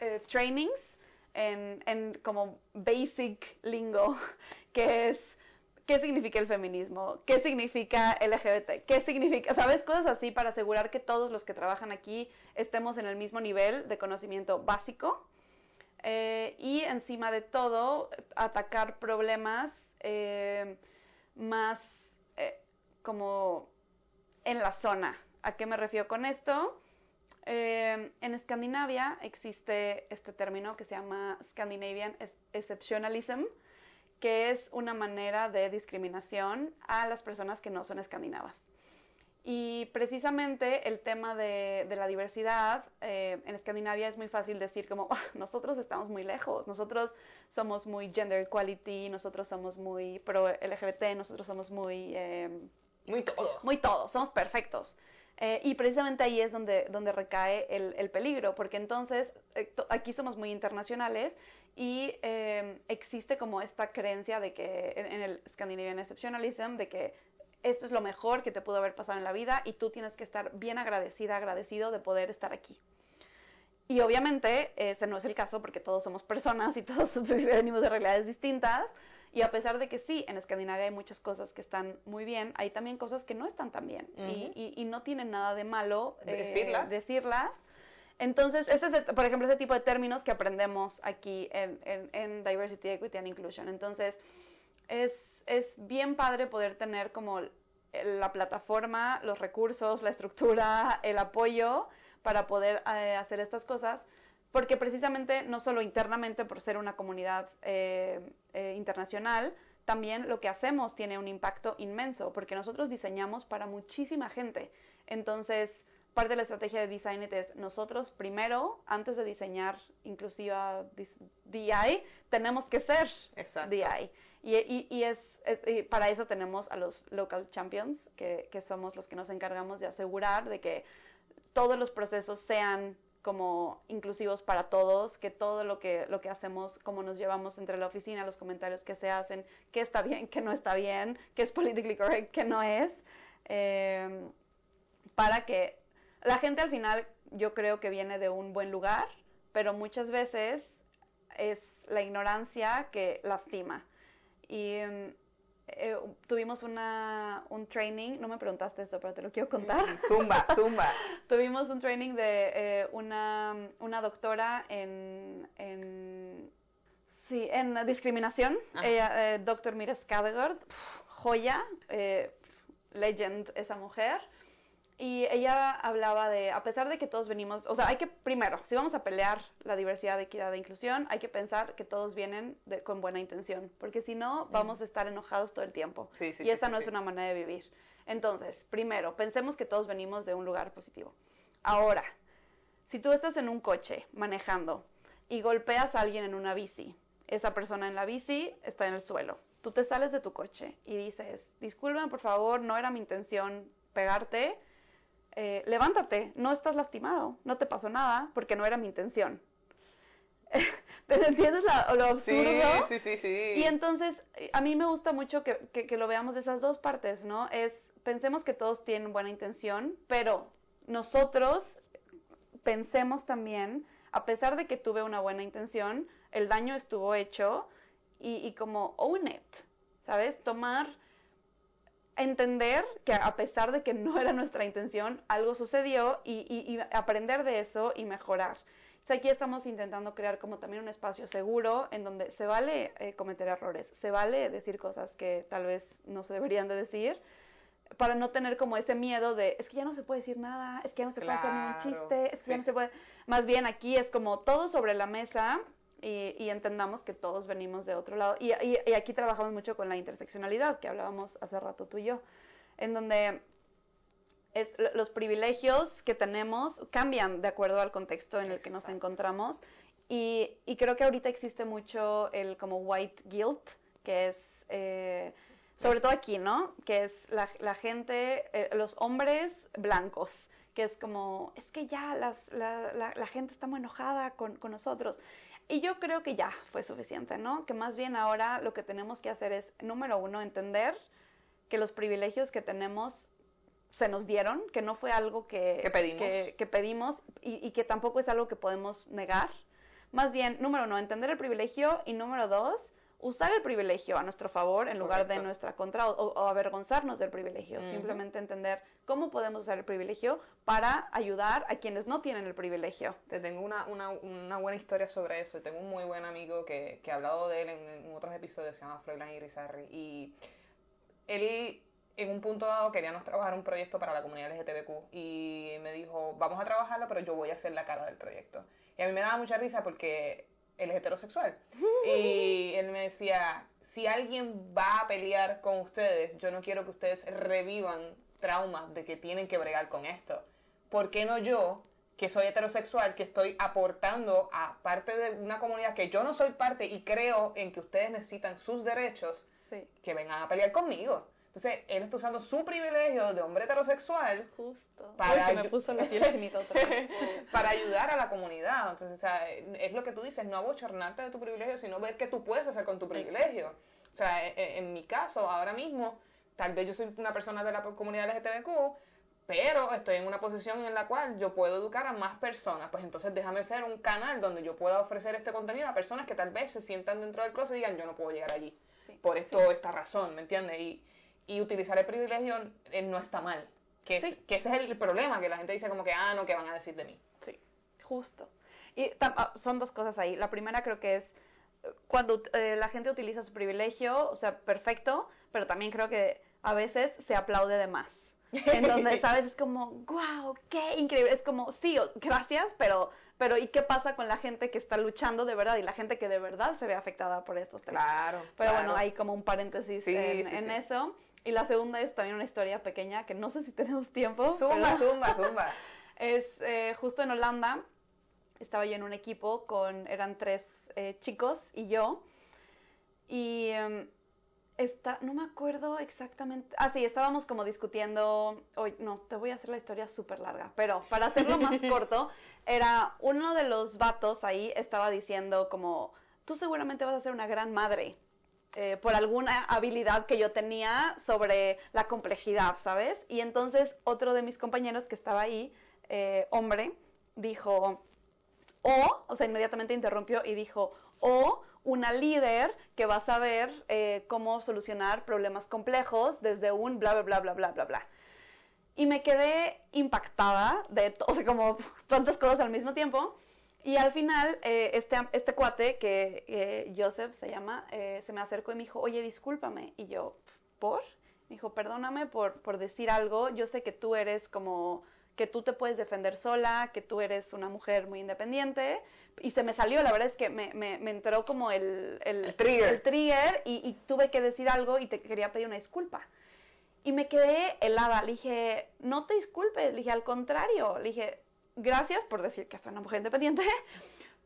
eh, trainings en, en como basic lingo, que es qué significa el feminismo, qué significa LGBT, qué significa, ¿sabes? Cosas así para asegurar que todos los que trabajan aquí estemos en el mismo nivel de conocimiento básico. Eh, y encima de todo, atacar problemas eh, más eh, como en la zona. ¿A qué me refiero con esto? Eh, en Escandinavia existe este término que se llama Scandinavian Ex- Exceptionalism, que es una manera de discriminación a las personas que no son escandinavas. Y precisamente el tema de, de la diversidad eh, en Escandinavia es muy fácil decir como "Ah, nosotros estamos muy lejos, nosotros somos muy gender equality, nosotros somos muy pro LGBT, nosotros somos muy eh, Muy todo. muy todos, somos perfectos. Eh, y precisamente ahí es donde, donde recae el, el peligro, porque entonces eh, aquí somos muy internacionales y eh, existe como esta creencia de que en, en el Scandinavian Exceptionalism, de que esto es lo mejor que te pudo haber pasado en la vida y tú tienes que estar bien agradecida, agradecido de poder estar aquí. Y obviamente ese no es el caso porque todos somos personas y todos venimos de realidades distintas. Y a pesar de que sí, en Escandinavia hay muchas cosas que están muy bien, hay también cosas que no están tan bien. y, Ujú. y- y no tienen nada de malo eh, Decirlas. decirlas. Entonces, ese es, el- por ejemplo, ese tipo de términos que aprendemos aquí en, en- en Diversity, Equity and Inclusion. Entonces, es, es bien padre poder tener como la plataforma, los recursos, la estructura, el apoyo para poder eh, hacer estas cosas, porque precisamente no solo internamente por ser una comunidad eh, eh, internacional, también lo que hacemos tiene un impacto inmenso, porque nosotros diseñamos para muchísima gente. Entonces, parte de la estrategia de Design It es nosotros primero, antes de diseñar inclusiva DI, tenemos que ser Exacto. DI. Y, y- y es, es- y para eso tenemos a los local champions, que, que somos los que nos encargamos de asegurar de que todos los procesos sean como inclusivos para todos, que todo lo que, lo que hacemos, como nos llevamos entre la oficina, los comentarios que se hacen, qué está bien, qué no está bien, qué es politically correct, qué no es, eh, para que la gente al final yo creo que viene de un buen lugar, pero muchas veces es la ignorancia que lastima. Mm, eh, tuvimos una, un training, no me preguntaste esto, pero te lo quiero contar. Zumba, zumba. Tuvimos un training de eh, una, una doctora en, en, sí, en discriminación, ella, eh, doctor Mira Skadegaard, joya, eh, legend esa mujer. Y ella hablaba de, a pesar de que todos venimos, o sea, hay que, primero, si vamos a pelear la diversidad, equidad e inclusión, hay que pensar que todos vienen de- con buena intención, porque si no, vamos a estar enojados todo el tiempo. Sí, sí, y sí, esa no es una manera de vivir. Entonces, primero, pensemos que todos venimos de un lugar positivo. Ahora, si tú estás en un coche manejando y golpeas a alguien en una bici, esa persona en la bici está en el suelo. Tú te sales de tu coche y dices, disculpen por favor, no era mi intención pegarte, eh, levántate, no estás lastimado, no te pasó nada porque no era mi intención. ¿Te entiendes la- lo absurdo? Sí, sí, sí, sí. Y entonces, a mí me gusta mucho que, que- que lo veamos de esas dos partes, ¿no? Es, pensemos que todos tienen buena intención, pero nosotros pensemos también, a pesar de que tuve una buena intención, el daño estuvo hecho y, y como own it, ¿sabes? Tomar, entender que a pesar de que no era nuestra intención, algo sucedió y, y- y aprender de eso y mejorar. Sea, aquí estamos intentando crear como también un espacio seguro en donde se vale eh, cometer errores, se vale decir cosas que tal vez no se deberían de decir, para no tener como ese miedo de, es que ya no se puede decir nada, es que ya no se puede hacer ningún Claro. chiste, es que ya no se puede... Más bien aquí es como todo sobre la mesa y, y entendamos que todos venimos de otro lado. Y, y- y aquí trabajamos mucho con la interseccionalidad, que hablábamos hace rato tú y yo, en donde es, lo- los privilegios que tenemos cambian de acuerdo al contexto en el que nos encontramos. Y, y creo que ahorita existe mucho el como white guilt, que es eh, sobre todo aquí, ¿no? Que es la, la gente, eh, los hombres blancos, que es como, es que ya las, la, la- la gente está muy enojada con, con nosotros. Y yo creo que ya fue suficiente, ¿no? Que más bien ahora lo que tenemos que hacer es, número uno, entender que los privilegios que tenemos se nos dieron, que no fue algo que, Que pedimos. que, que pedimos y, y que tampoco es algo que podemos negar. Más bien, número uno, entender el privilegio y número dos, usar el privilegio a nuestro favor en lugar de nuestra contra o, o avergonzarnos del privilegio. Simplemente entender cómo podemos usar el privilegio para ayudar a quienes no tienen el privilegio. Te tengo una, una, una buena historia sobre eso. Tengo un muy buen amigo que, que ha hablado de él en, en otros episodios, se llama Froilán Irizarry. Y él, en un punto dado, queríamos trabajar un proyecto para la comunidad LGTBQ. Y me dijo, vamos a trabajarlo, pero yo voy a ser la cara del proyecto. Y a mí me daba mucha risa porque él es heterosexual. Y él me decía, si alguien va a pelear con ustedes, yo no quiero que ustedes revivan traumas de que tienen que bregar con esto. ¿Por qué no yo, que soy heterosexual, que estoy aportando a parte de una comunidad que yo no soy parte y creo en que ustedes necesitan sus derechos, Sí, que vengan a pelear conmigo? Entonces, él está usando su privilegio de hombre heterosexual justo. Para Uy, me puso la piel otra vez. para ayudar a la comunidad. Entonces, o sea, es lo que tú dices, no abochornarte de tu privilegio, sino ver qué tú puedes hacer con tu privilegio. O sea, e- e- en, mi caso, ahora mismo, tal vez yo soy una persona de la comunidad LGTBQ, pero estoy en una posición en la cual yo puedo educar a más personas. Pues entonces déjame ser un canal donde yo pueda ofrecer este contenido a personas que tal vez se sientan dentro del closet y digan, yo no puedo llegar allí. Sí, Por esto o esta razón, ¿me entiendes? Y, y utilizar el privilegio eh, no está mal. Que, es- Sí. que ese es el problema, que la gente dice como que, ah, no, ¿qué van a decir de mí? Sí, justo. Y ah, son dos cosas ahí. La primera creo que es cuando eh, la gente utiliza su privilegio, o sea, perfecto, pero también creo que a veces se aplaude de más. En donde, ¿sabes? Es como, wow, qué increíble. Es como, sí, gracias, pero, pero ¿y qué pasa con la gente que está luchando de verdad y la gente que de verdad se ve afectada por estos temas? Claro. Pero claro. bueno, hay como un paréntesis Sí, en, sí, en sí. eso. Y la segunda es también una historia pequeña que no sé si tenemos tiempo. Zumba, pero- zumba, zumba. es eh, justo en Holanda, estaba yo en un equipo con, eran tres eh, chicos y yo, y em, está, no me acuerdo exactamente, ah sí, estábamos como discutiendo, hoy no, te voy a hacer la historia súper larga, pero para hacerlo más corto, era uno de los vatos ahí estaba diciendo como, tú seguramente vas a ser una gran madre. Eh, por alguna habilidad que yo tenía sobre la complejidad, ¿sabes? Y entonces otro de mis compañeros que estaba ahí, eh, hombre, dijo, o, o sea, inmediatamente interrumpió y dijo, o una líder que va a saber eh, cómo solucionar problemas complejos desde un bla, bla, bla, bla, bla, bla, bla. Y me quedé impactada de, o sea, como tantas cosas al mismo tiempo. Y al final, eh, este, este cuate, que eh, Joseph se llama, eh, se me acercó y me dijo, oye, discúlpame. Y yo, ¿por? Me dijo, perdóname por, por decir algo. Yo sé que tú eres como, que tú te puedes defender sola, que tú eres una mujer muy independiente. Y se me salió, la verdad es que me, me, me entró como el, el, El trigger. el trigger y, y tuve que decir algo y te quería pedir una disculpa. Y me quedé helada. Le dije, no te disculpes. Le dije, al contrario. Le dije, gracias por decir que soy una mujer independiente.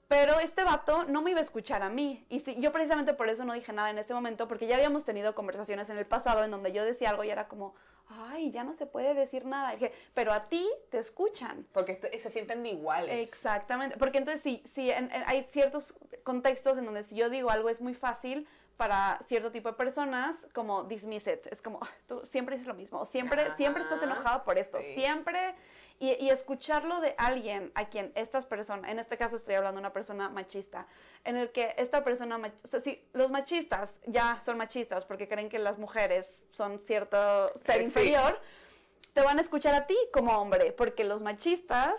Pero este vato no me iba a escuchar a mí. Y sí, yo precisamente por eso no dije nada en ese momento, porque ya habíamos tenido conversaciones en el pasado en donde yo decía algo y era como, ay, ya no se puede decir nada. Dije, pero a ti te escuchan. Porque se sienten iguales. Exactamente, porque entonces sí, sí en- en- hay ciertos contextos en donde si yo digo algo es muy fácil para cierto tipo de personas como dismiss it, es como "Ah, tú siempre dices lo mismo, siempre Ajá, siempre estás enojado por esto, sí. siempre y, y escucharlo de alguien a quien estas personas, en este caso estoy hablando de una persona machista, en el que esta persona, o sea, sí, los machistas ya son machistas porque creen que las mujeres son cierto ser Sí. inferior, te van a escuchar a ti como hombre, porque los machistas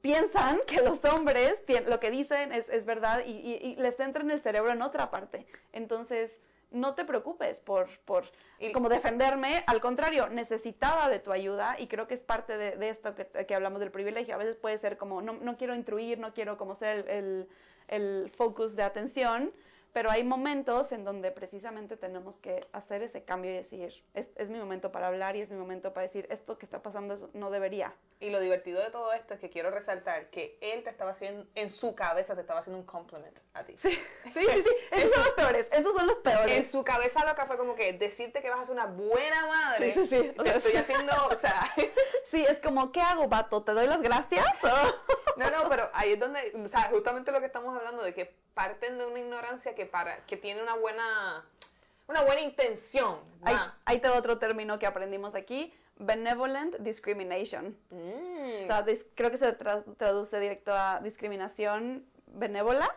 piensan que los hombres lo que dicen es, es verdad y, y- y les entra en el cerebro en otra parte. Entonces, no te preocupes por, por Y- como defenderme, al contrario, necesitaba de tu ayuda y creo que es parte de, de esto que, que hablamos del privilegio. A veces puede ser como, no, no quiero intruir, no quiero como ser el, el- el focus de atención, pero hay momentos en donde precisamente tenemos que hacer ese cambio y decir, es, es mi momento para hablar y es mi momento para decir, esto que está pasando no debería. Y lo divertido de todo esto es que quiero resaltar que él te estaba haciendo, en su cabeza te estaba haciendo un compliment a ti. Sí, sí, sí, esos son los peores, esos son los En peores. su cabeza lo que fue como que decirte que vas a ser una buena madre. Sí, sí, sí. O sea, estoy sí. haciendo, o sea, Sí, es como, ¿qué hago, vato? ¿Te doy las gracias? o? no, no, pero ahí es donde, o sea, justamente lo que estamos hablando de que parten de una ignorancia que para, que tiene una buena, una buena intención. Ahí, ahí te otro término que aprendimos aquí, benevolent discrimination. Mm. O sea, dis- creo que se tra- traduce directo a discriminación benévola.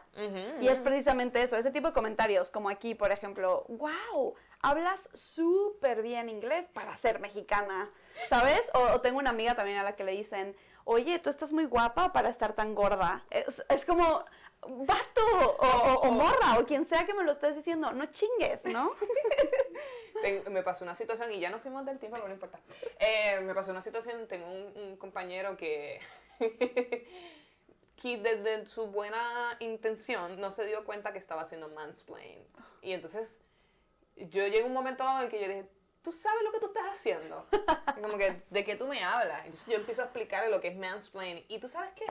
Y es precisamente eso, ese tipo de comentarios, como aquí, por ejemplo, wow, hablas súper bien inglés para ser mexicana, ¿sabes? O, o tengo una amiga también a la que le dicen, oye, tú estás muy guapa para estar tan gorda. Es, es como, vato, o, o- o morra, o quien sea que me lo estés diciendo, no chingues, ¿no? Me pasó una situación y ya nos fuimos del tiempo, pero no importa. Eh, me pasó una situación, tengo un, un compañero que, que desde su buena intención no se dio cuenta que estaba haciendo mansplain. Y entonces yo llegué a un momento en el que yo dije, ¿tú sabes lo que tú estás haciendo? Como que, ¿de qué tú me hablas? Entonces yo empiezo a explicarle lo que es mansplain. Y tú sabes qué?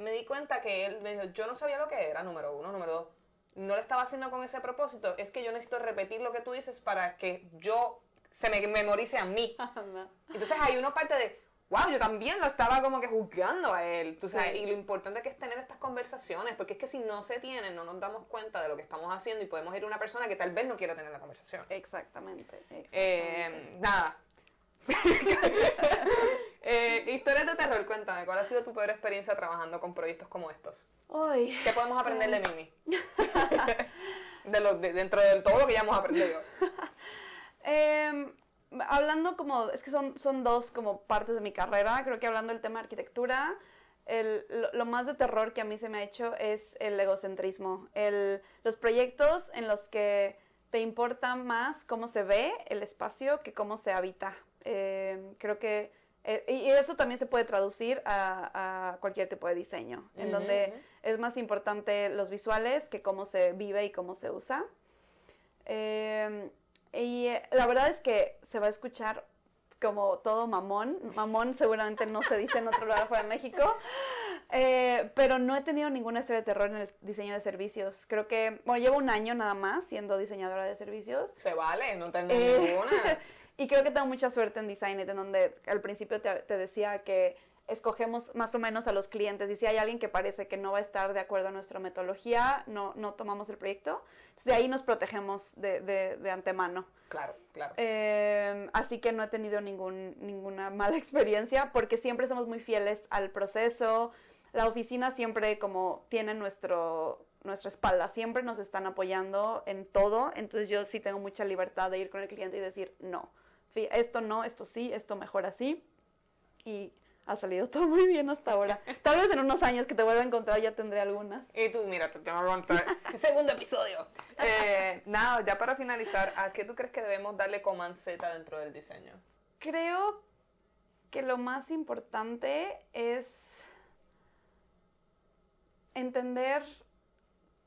Me di cuenta que él me dijo, yo no sabía lo que era, número uno, número dos. No lo estaba haciendo con ese propósito. Es que yo necesito repetir lo que tú dices para que yo se me memorice a mí. Entonces hay una parte de, wow, yo también lo estaba como que juzgando a él. Tú sabes, Sí. y lo importante que es tener estas conversaciones, porque es que si no se tienen, no nos damos cuenta de lo que estamos haciendo y podemos ir a una persona que tal vez no quiera tener la conversación. Exactamente. exactamente. Eh, nada. eh, historias de terror, cuéntame, ¿cuál ha sido tu peor experiencia trabajando con proyectos como estos? Ay, ¿Qué podemos aprender sí. de Mimi? de lo, de- dentro de todo lo que ya hemos aprendido. Em, hablando como, es que son, son dos como partes de mi carrera, creo que hablando del tema de arquitectura, el- lo, lo más de terror que a mí se me ha hecho es el egocentrismo, el, los proyectos en los que te importa más cómo se ve el espacio que cómo se habita. Em, creo que, eh, y eso también se puede traducir a, a cualquier tipo de diseño, en donde es más importante los visuales que cómo se vive y cómo se usa. Eh, y eh, la verdad es que se va a escuchar como todo mamón. Mamón seguramente no se dice en otro lugar fuera de México. Eh, pero no he tenido ninguna historia de terror en el diseño de servicios. Creo que, bueno, llevo un año nada más siendo diseñadora de servicios. Se vale, no tengo Eh, ninguna. y creo que tengo mucha suerte en Design It, en donde al principio te, te decía que escogemos más o menos a los clientes y si hay alguien que parece que no va a estar de acuerdo a nuestra metodología, no, no tomamos el proyecto. Entonces de ahí nos protegemos de, de- de antemano. Claro, claro. Eh, así que no he tenido ningún, ninguna mala experiencia porque siempre somos muy fieles al proceso. La oficina siempre como tiene nuestro, nuestra espalda, siempre nos están apoyando en todo. Entonces yo sí tengo mucha libertad de ir con el cliente y decir, no, esto no, esto sí, esto mejor así. Y ha salido todo muy bien hasta ahora. Tal vez en unos años que te vuelva a encontrar ya tendré algunas. Y tú, mira, te tengo que contar. Segundo episodio. Eh, nada, ya para finalizar, ¿a qué tú crees que debemos darle comanceta dentro del diseño? Creo que lo más importante es entender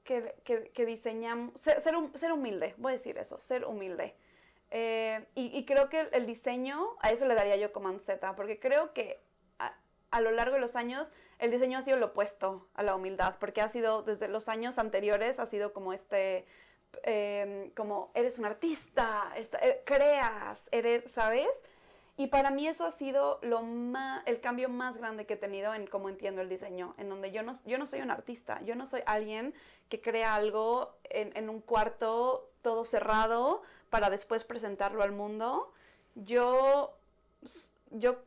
que, que- diseñamos, ser, ser hum- ser humilde, voy a decir eso, ser humilde. Eh, y, creo que el, diseño, a eso le daría yo como Z, porque creo que a, lo largo de los años el diseño ha sido lo opuesto a la humildad, porque ha sido desde los años anteriores, ha sido como este, eh, como eres un artista, eh, creas, eres, ¿sabes? Y para mí eso ha sido lo más, el cambio más grande que he tenido en cómo entiendo el diseño, en donde yo no, yo no soy un artista, yo no soy alguien que crea algo en, en un cuarto todo cerrado para después presentarlo al mundo. Yo, yo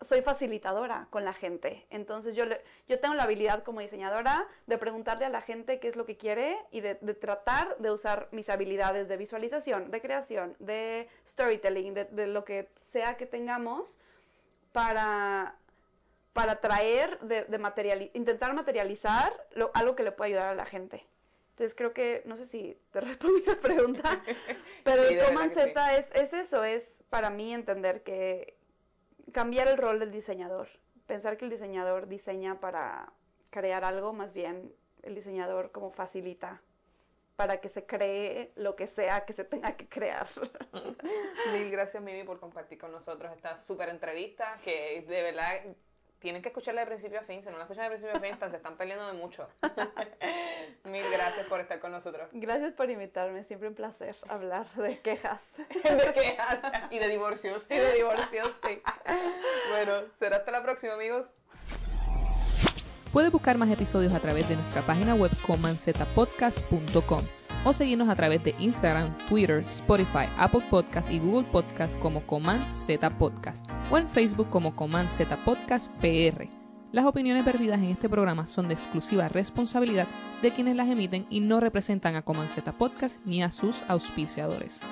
soy facilitadora con la gente. Entonces yo, le- yo tengo la habilidad como diseñadora de preguntarle a la gente qué es lo que quiere y de, de tratar de usar mis habilidades de visualización, de creación, de storytelling, de, de lo que sea que tengamos para, para traer, de, de materiali- intentar materializar lo- algo que le pueda ayudar a la gente. Entonces creo que, no sé si te respondí la pregunta, pero Sí, el Command sí. Z es, es eso, es para mí entender que cambiar el rol del diseñador, pensar que el diseñador diseña para crear algo, más bien el diseñador como facilita para que se cree lo que sea que se tenga que crear. Mil gracias, Mimi, por compartir con nosotros esta súper entrevista que de verdad tienen que escucharla de principio a fin. Si no la escuchan de principio a fin, se están peleando de mucho. Mil gracias por estar con nosotros. Gracias por invitarme. Siempre un placer hablar de quejas. de quejas y de divorcios. Y de divorcios, sí. Bueno, será hasta la próxima, amigos. Puedes buscar más episodios a través de nuestra página web comanzetapodcast.com o seguirnos a través de Instagram, Twitter, Spotify, Apple Podcast y Google Podcast como Coman Z Podcast o en Facebook como Coman Z Podcast PR. Las opiniones perdidas en este programa son de exclusiva responsabilidad de quienes las emiten y no representan a Coman Z Podcast ni a sus auspiciadores.